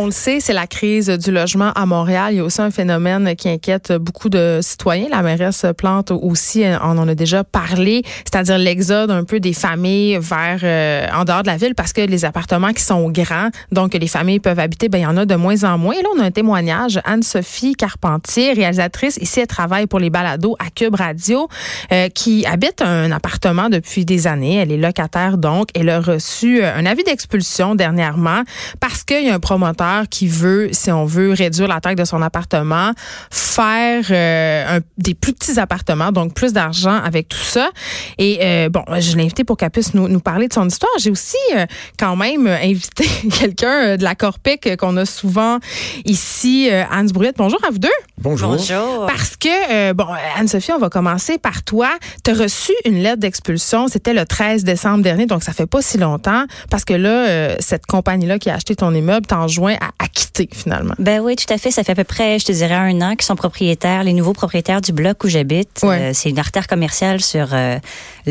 On le sait, c'est la crise du logement à Montréal. Il y a aussi un phénomène qui inquiète beaucoup de citoyens. La mairesse Plante aussi, on en a déjà parlé, c'est-à-dire l'exode un peu des familles vers euh, en dehors de la ville parce que les appartements qui sont grands, donc les familles peuvent habiter, ben il y en a de moins en moins. Et là, on a un témoignage. Anne-Sophie Carpentier, réalisatrice, ici elle travaille pour les balados à Cube Radio, euh, qui habite un appartement depuis des années. Elle est locataire donc. Elle a reçu un avis d'expulsion dernièrement parce qu'il y a un promoteur qui veut, si on veut, réduire la taille de son appartement, faire euh, des plus petits appartements, donc plus d'argent avec tout ça. Et euh, bon, je l'ai invité pour qu'elle puisse nous, nous, parler de son histoire. J'ai aussi euh, quand même invité quelqu'un de la Corpic qu'on a souvent ici, Anne Brouillette. Bonjour à vous deux. Bonjour. Bonjour. Parce que, bon, Anne-Sophie, on va commencer par toi. Tu as reçu une lettre d'expulsion, c'était le 13 décembre dernier, donc ça fait pas si longtemps, parce que là, cette compagnie-là qui a acheté ton immeuble t'enjoint à, à quitter finalement. Ben oui, tout à fait. Ça fait à peu près, je te dirais, un an qu'ils sont propriétaires, les nouveaux propriétaires du bloc où j'habite. Ouais. Euh, c'est une artère commerciale sur euh,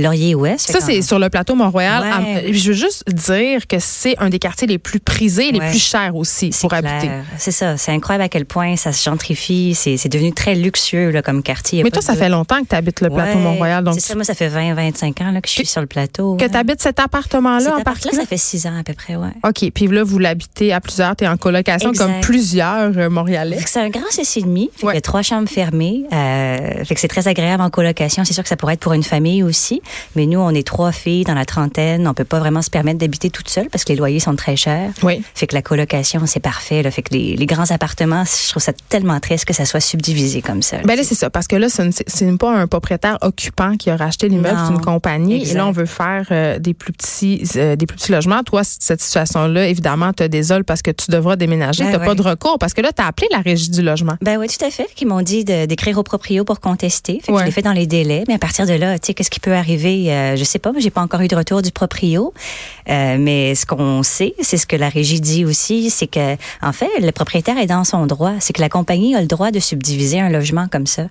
Laurier-Ouest. Ça, c'est sur le plateau Mont-Royal. Ouais. Ah, Je veux juste dire que c'est un des quartiers les plus prisés, les Ouais. plus chers aussi pour clair. habiter. C'est ça. C'est incroyable à quel point ça se gentrifie. C'est devenu très luxueux là, comme quartier. Mais toi, ça fait longtemps que tu habites le plateau Ouais. Mont-Royal. Donc, C'est ça, moi, ça fait 20-25 ans là, que je suis sur le plateau. que tu habites cet appartement-là en appart-là, particulier? ça fait 6 ans à peu près, ouais. OK. Puis là, vous l'habitez à plusieurs. Tu es en colocation Exact. comme plusieurs euh, Montréalais. C'est un grand ceci et demi. Fait Ouais. qu'il y a trois chambres fermées. Euh, fait que c'est très agréable en colocation. C'est sûr que ça pourrait être pour une famille aussi. Mais nous, on est trois filles dans la trentaine. On peut pas vraiment se permettre d'habiter toute seule parce que les loyers sont très chers. Oui. Fait que la colocation, c'est parfait. Là. Fait que les, les grands appartements, je trouve ça tellement triste que ça soit subdivisé comme ça. Ben là, c'est ça. Parce que là, ce n'est- c'est pas un propriétaire occupant qui a racheté l'immeuble, c'est une compagnie. Et là, on veut faire euh, des plus petits euh, des plus petits logements. Toi, cette situation-là, évidemment, te désole parce que tu devras déménager. Ben tu n'as pas de recours parce que là, tu as appelé la régie du logement. Ben oui, tout à fait. Ils m'ont dit d'écrire au proprio pour contester. Fait que Ouais. je l'ai fait dans les délais. Mais à partir de là, tu sais, qu'est-ce qui peut arriver? Euh, je sais pas. J'ai pas encore eu de retour du proprio. Euh, mais ce qu'on sait, c'est ce que la régie dit aussi, c'est que, en fait, le propriétaire est dans son droit. C'est que la compagnie a le droit de subdiviser un logement comme ça.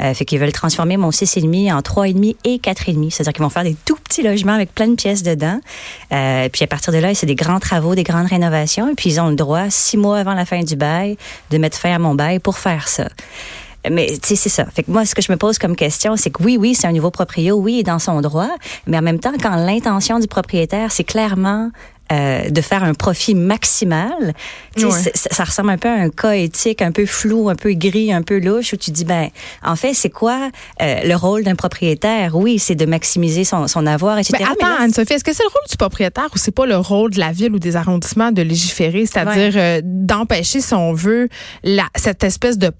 Euh, fait qu'ils veulent transformer mon 6,5 en 3,5 et 4,5. C'est-à-dire qu'ils vont faire des tout petits logements avec plein de pièces dedans. Euh, puis à partir de là, c'est des grands travaux, des grandes rénovations. Et puis ils ont le droit, six mois avant la fin du bail, de mettre fin à mon bail pour faire ça. Mais tu sais, c'est ça. Fait que moi, ce que je me pose comme question, c'est que oui, oui, c'est un nouveau proprio, oui, il est dans son droit, mais en même temps, quand l'intention du propriétaire, c'est clairement euh, de faire un profit maximal, Ouais. ça, ça ressemble un peu à un cas éthique, un peu flou, un peu gris, un peu louche, où tu dis, ben, en fait, c'est quoi euh, le rôle d'un propriétaire? Oui, c'est de maximiser son, son avoir, etc. Mais attends, Anne-Sophie, est-ce que c'est le rôle du propriétaire ou c'est pas le rôle de la ville ou des arrondissements de légiférer, c'est-à-dire euh, d'empêcher, si on veut, la, cette espèce de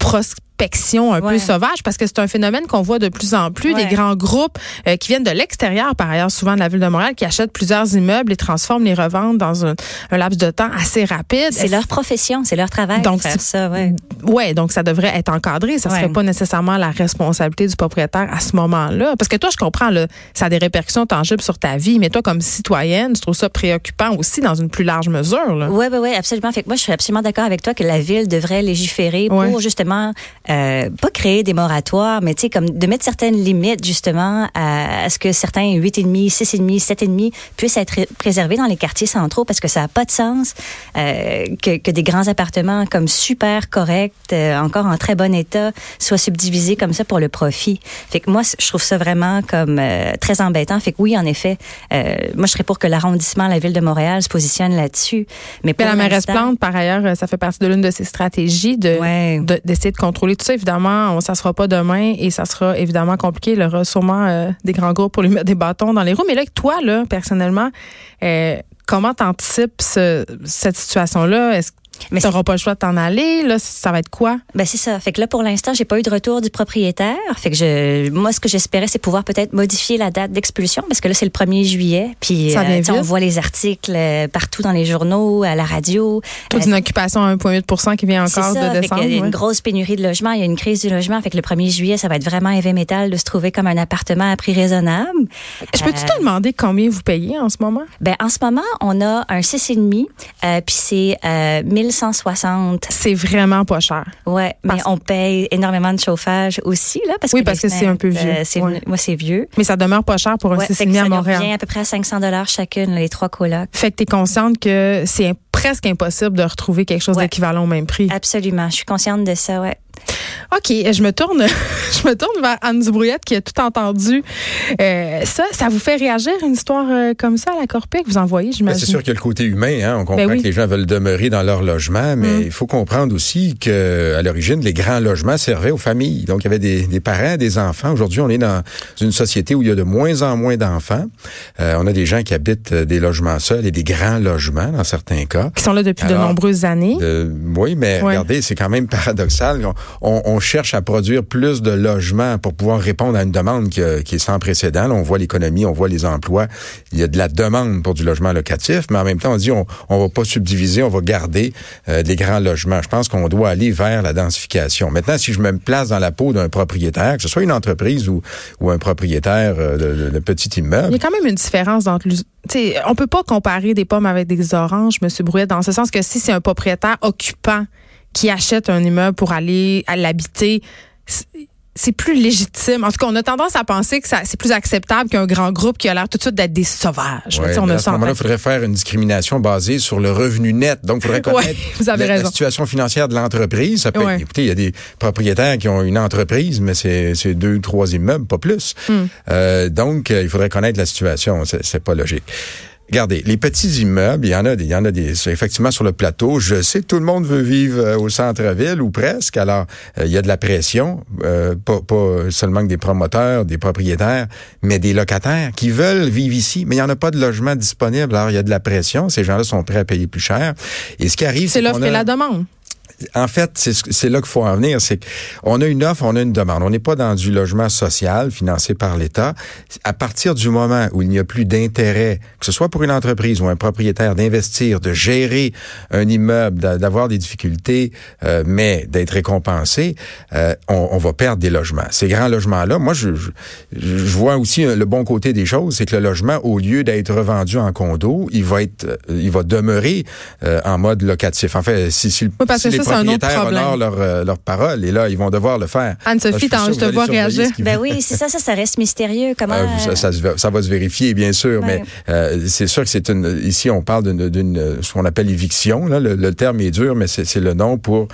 un peu sauvage, parce que c'est un phénomène qu'on voit de plus en plus, Ouais. des grands groupes euh, qui viennent de l'extérieur, par ailleurs, souvent de la ville de Montréal, qui achètent plusieurs immeubles, les transforment, les revendent dans un, un laps de temps assez rapide. c'est leur profession, c'est leur travail Donc, faire ça, ouais. Ouais, donc ça devrait être encadré. Ça serait pas nécessairement la responsabilité du propriétaire à ce moment-là. Parce que toi, je comprends, là, ça a des répercussions tangibles sur ta vie, mais toi, comme citoyenne, tu trouves ça préoccupant aussi dans une plus large mesure. Là. Oui, oui, oui, absolument. Fait que moi, je suis absolument d'accord avec toi que la ville devrait légiférer pour justement euh, pas créer des moratoires, mais tu sais, comme de mettre certaines limites justement à, à ce que certains 8,5, 6,5, 7,5 puissent être ré- préservés dans les quartiers centraux parce que ça n'a pas de sens euh, que, que des grands appartements comme super corrects, euh, encore en très bon état, soient subdivisés comme ça pour le profit. Fait que moi, je trouve ça vraiment comme euh, très embêtant. Fait que oui, en effet, euh, moi, je serais pour que l'arrondissement, la ville de Montréal se positionne là-dessus. Mais Mais pour la mairesse Plante, par ailleurs, ça fait partie de l'une de ses stratégies de Ouais. de- d'essayer de, contrôler tout ça. Évidemment, on, ça sera pas demain et ça sera évidemment compliqué. Il y aura sûrement euh, des grands groupes pour lui mettre des bâtons dans les roues. Mais là, toi, là, personnellement, euh, comment t'anticipes ce- cette situation-là? Mais tu n'auras pas le choix de t'en aller? Là, ça va être quoi? Ben c'est ça. Fait que là pour l'instant, j'ai pas eu de retour du propriétaire. Fait que je moi ce que j'espérais c'est pouvoir peut-être modifier la date d'expulsion parce que là c'est le 1er juillet puis Ça vient tu sais, on voit les articles euh, partout dans les journaux, à la radio. Toute Euh, une occupation à 1,8 qui vient encore ça, de décembre. qu'il y a ouais. une grosse pénurie de logement, il y a une crise du logement. Fait que le 1er juillet, ça va être vraiment heavy metal de se trouver comme un appartement à prix raisonnable. Je peux-tu te demander combien vous payez en ce moment? Ben en ce moment, on a un 6,5 euh, puis c'est euh, 1160 C'est vraiment pas cher. Ouais, mais Parce- on paye énormément de chauffage aussi là parce Oui, que parce que c'est un peu vieux. euh, c'est Ouais. moi c'est vieux. Mais ça demeure pas cher pour un Ouais, fait 6,5 que à Montréal. revient à peu près à 500 dollars chacune les trois colocs. Fait que tu es consciente que c'est presque impossible de retrouver quelque chose d'équivalent au même prix. Absolument. Je suis consciente de ça, ouais. OK, je me tourne, je me tourne vers Anne Dubrouillette qui a tout entendu. Euh, ça, ça vous fait réagir une histoire euh, comme ça à la Corpée que vous envoyez, j'imagine? c'est sûr qu'il y a le côté humain. Hein? On comprend ben que les gens veulent demeurer dans leur logement, mais mm. il faut comprendre aussi que à l'origine, les grands logements servaient aux familles. Donc, il y avait des, des parents, des enfants. Aujourd'hui, on est dans une société où il y a de moins en moins d'enfants. Euh, on a des gens qui habitent des logements seuls et des grands logements dans certains cas. Qui sont là depuis de nombreuses années. oui, mais regardez, c'est quand même paradoxal. On, on, cherche à produire plus de logements pour pouvoir répondre à une demande qui, qui est sans précédent. on voit l'économie, on voit les emplois. Il y a de la demande pour du logement locatif, mais en même temps, on dit on, on va pas subdiviser, on va garder euh, des grands logements. Je pense qu'on doit aller vers la densification. Maintenant, si je me place dans la peau d'un propriétaire, que ce soit une entreprise ou, un propriétaire euh, de, de, petit immeuble. Il y a quand même une différence entre sais, on peut pas comparer des pommes avec des oranges, Monsieur Brouillet, dans ce sens que si c'est un propriétaire occupant qui achète un immeuble pour aller l'habiter, c'est plus légitime. En tout cas, on a tendance à penser que c'est plus acceptable qu'un grand groupe qui a l'air tout de suite d'être des sauvages. Ouais, on a à ce moment-là, il faudrait faire une discrimination basée sur le revenu net. Donc, il faudrait connaître la, situation financière de l'entreprise. Écoutez, il y a des propriétaires qui ont une entreprise, mais c'est deux ou trois immeubles, pas plus. Hmm. Euh, donc, euh, il faudrait connaître la situation. C'est pas logique. Regardez, les petits immeubles, il y en a, il y en a des, effectivement sur le plateau. Je sais que tout le monde veut vivre euh, au centre-ville ou presque. Alors, euh, il y a de la pression, euh, pas, pas, seulement que des promoteurs, des propriétaires, mais des locataires qui veulent vivre ici, mais il n'y en a pas de logement disponible. Alors, il y a de la pression. Ces gens-là sont prêts à payer plus cher. Et ce qui arrive, c'est l'offre et la demande en fait, c'est là qu'il faut en venir. C'est qu'on a une offre, on a une demande. On n'est pas dans du logement social financé par l'État. À partir du moment où il n'y a plus d'intérêt, que ce soit pour une entreprise ou un propriétaire, d'investir, de gérer un immeuble, d'avoir des difficultés, euh, mais d'être récompensé, euh, on, on, va perdre des logements. Ces grands logements-là, moi, je, je, je, vois aussi le bon côté des choses, c'est que le logement, au lieu d'être revendu en condo, il va être, euh, il va demeurer en mode locatif. En fait, si, si, si propriétaires honorent leur, euh, leur parole et là, ils vont devoir le faire. Anne-Sophie, je te vois réagir. Ben oui, c'est ça, ça, ça reste mystérieux. Comment euh, ça, ça, va se vérifier, bien sûr, mais euh, c'est sûr que c'est une. Ici, on parle d'une ce qu'on appelle éviction. Là, le, terme est dur, mais c'est le nom pour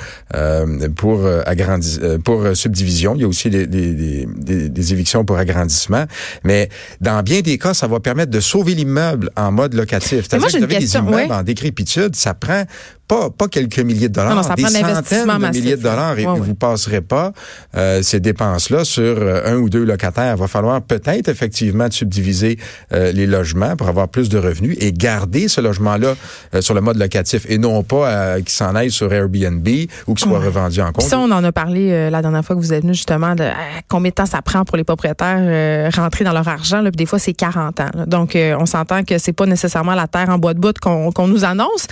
pour agrandis, pour subdivision. Il y a aussi des, des, des, des, évictions pour agrandissement, mais dans bien des cas, ça va permettre de sauver l'immeuble en mode locatif. C'est-à-dire que vous avez des immeubles en décrépitude, ça prend pas, pas quelques milliers de dollars, des centaines de milliers de dollars et vous passerez pas euh, ces dépenses-là sur euh, un ou deux locataires. Il va falloir peut-être effectivement subdiviser euh, les logements pour avoir plus de revenus et garder ce logement-là sur le mode locatif et non pas qu'il s'en aille sur Airbnb ou qu'il soit revendu en compte. Ça, on en a parlé la dernière fois que vous êtes venu justement de combien de temps ça prend pour les propriétaires rentrer dans leur argent. Là, des fois, c'est 40 ans. Donc, on s'entend que c'est pas nécessairement la terre en bois de bout qu'on nous annonce.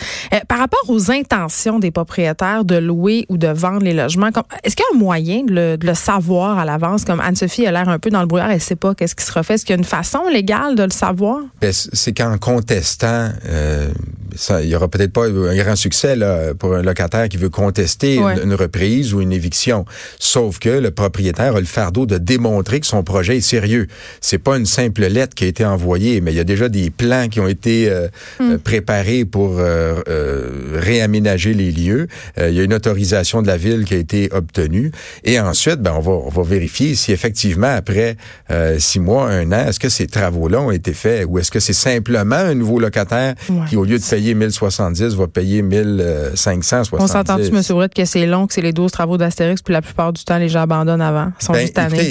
par rapport aux intentions des propriétaires de louer ou de vendre les logements? Est-ce qu'il y a un moyen de le, savoir à l'avance? Comme Anne-Sophie a l'air un peu dans le brouillard, elle ne sait pas qu'est-ce qui se refait. Est-ce qu'il y a une façon légale de le savoir? Ben, c'est qu'en contestant, euh, il y aura peut-être pas un grand succès là, pour un locataire qui veut contester une, reprise ou une éviction. Sauf que le propriétaire a le fardeau de démontrer que son projet est sérieux. C'est pas une simple lettre qui a été envoyée, mais il y a déjà des plans qui ont été euh, hmm. euh, préparés pour euh, réaménager les lieux. il y a une autorisation de la ville qui a été obtenue. Et ensuite, ben, on va, on va vérifier si effectivement, après six mois, un an, est-ce que ces travaux-là ont été faits ou est-ce que c'est simplement un nouveau locataire qui, au lieu de payer 1070 va payer 1570. On s'entend-tu, M. Ouret, que c'est long, que c'est les 12 travaux d'Astérix, puis la plupart du temps, les gens abandonnent avant. Sont ben,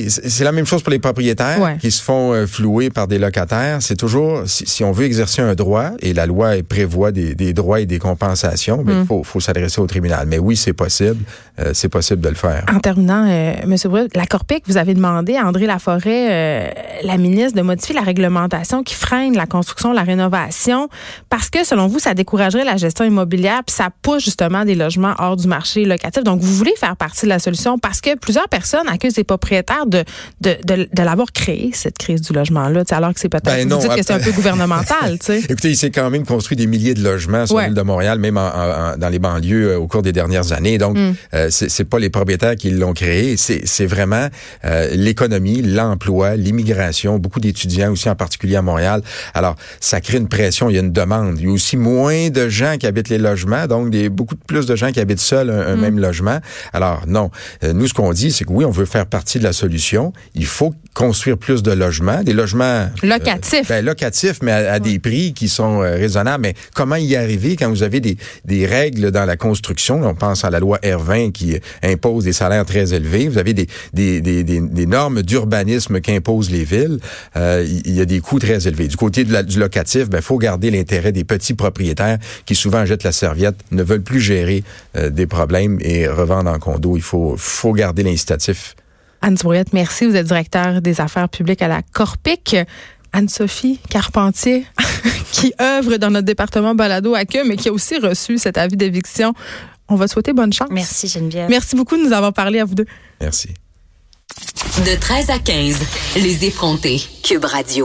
C'est la même chose pour les propriétaires qui se font euh, flouer par des locataires. C'est toujours, si, on veut exercer un droit, et la loi prévoit des, droits et des compensations, il mm. faut, s'adresser au tribunal. Mais oui, c'est possible. Euh, c'est possible de le faire. En terminant, euh, M. Ouret, la Corpic, vous avez demandé à André Laforêt, la ministre, de modifier la réglementation qui freine la construction, la rénovation, parce que, selon vous, ça découragerait la gestion immobilière, puis ça pousse justement des logements hors du marché locatif. Donc, vous voulez faire partie de la solution parce que plusieurs personnes accusent les propriétaires de, de, de, l'avoir créé, cette crise du logement-là, alors que c'est peut-être, ben vous dites que c'est un peu gouvernemental. Écoutez, il s'est quand même construit des milliers de logements sur l'île de Montréal, même en, dans les banlieues au cours des dernières années. Donc, mm. c'est pas les propriétaires qui l'ont créé, c'est vraiment l'économie, l'emploi, l'immigration, beaucoup d'étudiants aussi en particulier à Montréal. Alors, ça crée une pression, il y a une demande. Il y a aussi moins de gens qui habitent les logements, donc des, beaucoup plus de gens qui habitent seuls un, mm. même logement. Alors, non. nous, ce qu'on dit, c'est que oui, on veut faire partie de la solution. Il faut construire plus de logements, des logements locatifs. ben, locatifs, mais à, des prix qui sont raisonnables. Mais comment y arriver quand vous avez des, des règles dans la construction? On pense à la loi R20 qui impose des salaires très élevés. Vous avez des, des, des, des normes d'urbanisme qu'imposent les villes. Euh, il y a des coûts très élevés. Du côté du locatif, ben faut garder l'intérêt des petits propriétaires qui souvent jettent la serviette, ne veulent plus gérer euh, des problèmes et revendent en condo. Il faut, faut garder l'incitatif. Anne Brouillette, merci. Vous êtes directeur des affaires publiques à la Corpic. Anne-Sophie Carpentier, qui œuvre dans notre département balado à queue, mais qui a aussi reçu cet avis d'éviction. On va souhaiter bonne chance. Merci Geneviève. Merci beaucoup de nous avoir parlé à vous deux. Merci. De 13 à 15, les effrontés. Cube Radio.